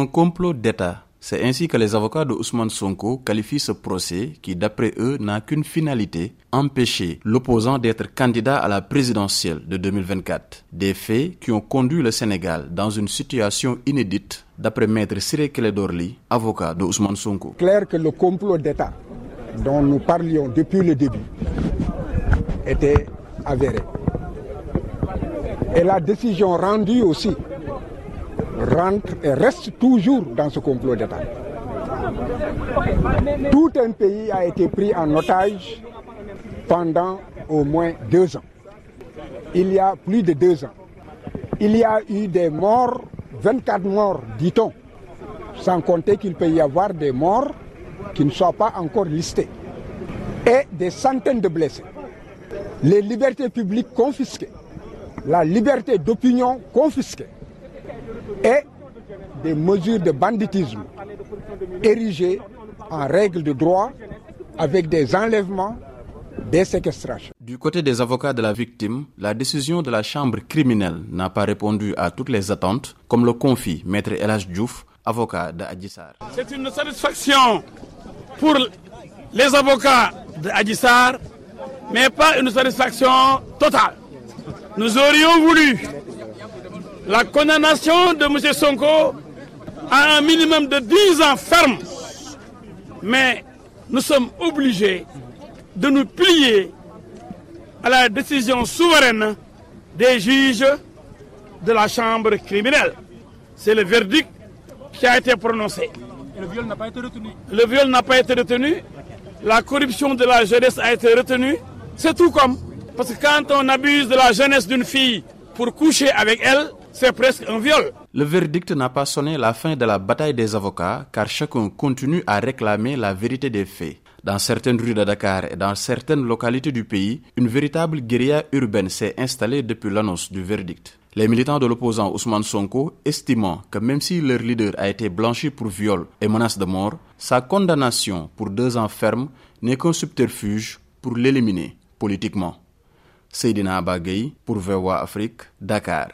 Un complot d'État. C'est ainsi que les avocats de Ousmane Sonko qualifient ce procès qui, d'après eux, n'a qu'une finalité, empêcher l'opposant d'être candidat à la présidentielle de 2024. Des faits qui ont conduit le Sénégal dans une situation inédite, d'après maître Siré Keledorli, avocat de Ousmane Sonko. Clair que le complot d'État dont nous parlions depuis le début était avéré. Et la décision rendue aussi rentre et reste toujours dans ce complot d'État. Tout un pays a été pris en otage pendant au moins deux ans. Il y a plus de deux ans. Il y a eu des morts, 24 morts, dit-on, sans compter qu'il peut y avoir des morts qui ne soient pas encore listés, et des centaines de blessés. Les libertés publiques confisquées, la liberté d'opinion confisquée, et des mesures de banditisme érigées en règle de droit avec des enlèvements, des séquestrations. Du côté des avocats de la victime, la décision de la chambre criminelle n'a pas répondu à toutes les attentes, comme le confie Maître Elage Diouf, avocat de Adjissar. C'est une satisfaction pour les avocats de Adjissar, mais pas une satisfaction totale. Nous aurions voulu la condamnation de M. Sonko à un minimum de 10 ans ferme. Mais nous sommes obligés de nous plier à la décision souveraine des juges de la chambre criminelle. C'est le verdict qui a été prononcé. Et le viol n'a pas été retenu. Le viol n'a pas été retenu. La corruption de la jeunesse a été retenue. C'est tout comme. Parce que quand on abuse de la jeunesse d'une fille pour coucher avec elle, c'est presque un viol. Le verdict n'a pas sonné la fin de la bataille des avocats car chacun continue à réclamer la vérité des faits. Dans certaines rues de Dakar et dans certaines localités du pays, une véritable guérilla urbaine s'est installée depuis l'annonce du verdict. Les militants de l'opposant Ousmane Sonko estimant que même si leur leader a été blanchi pour viol et menace de mort, sa condamnation pour deux ans ferme n'est qu'un subterfuge pour l'éliminer politiquement. Seydina Abagay pour VOA Afrique, Dakar.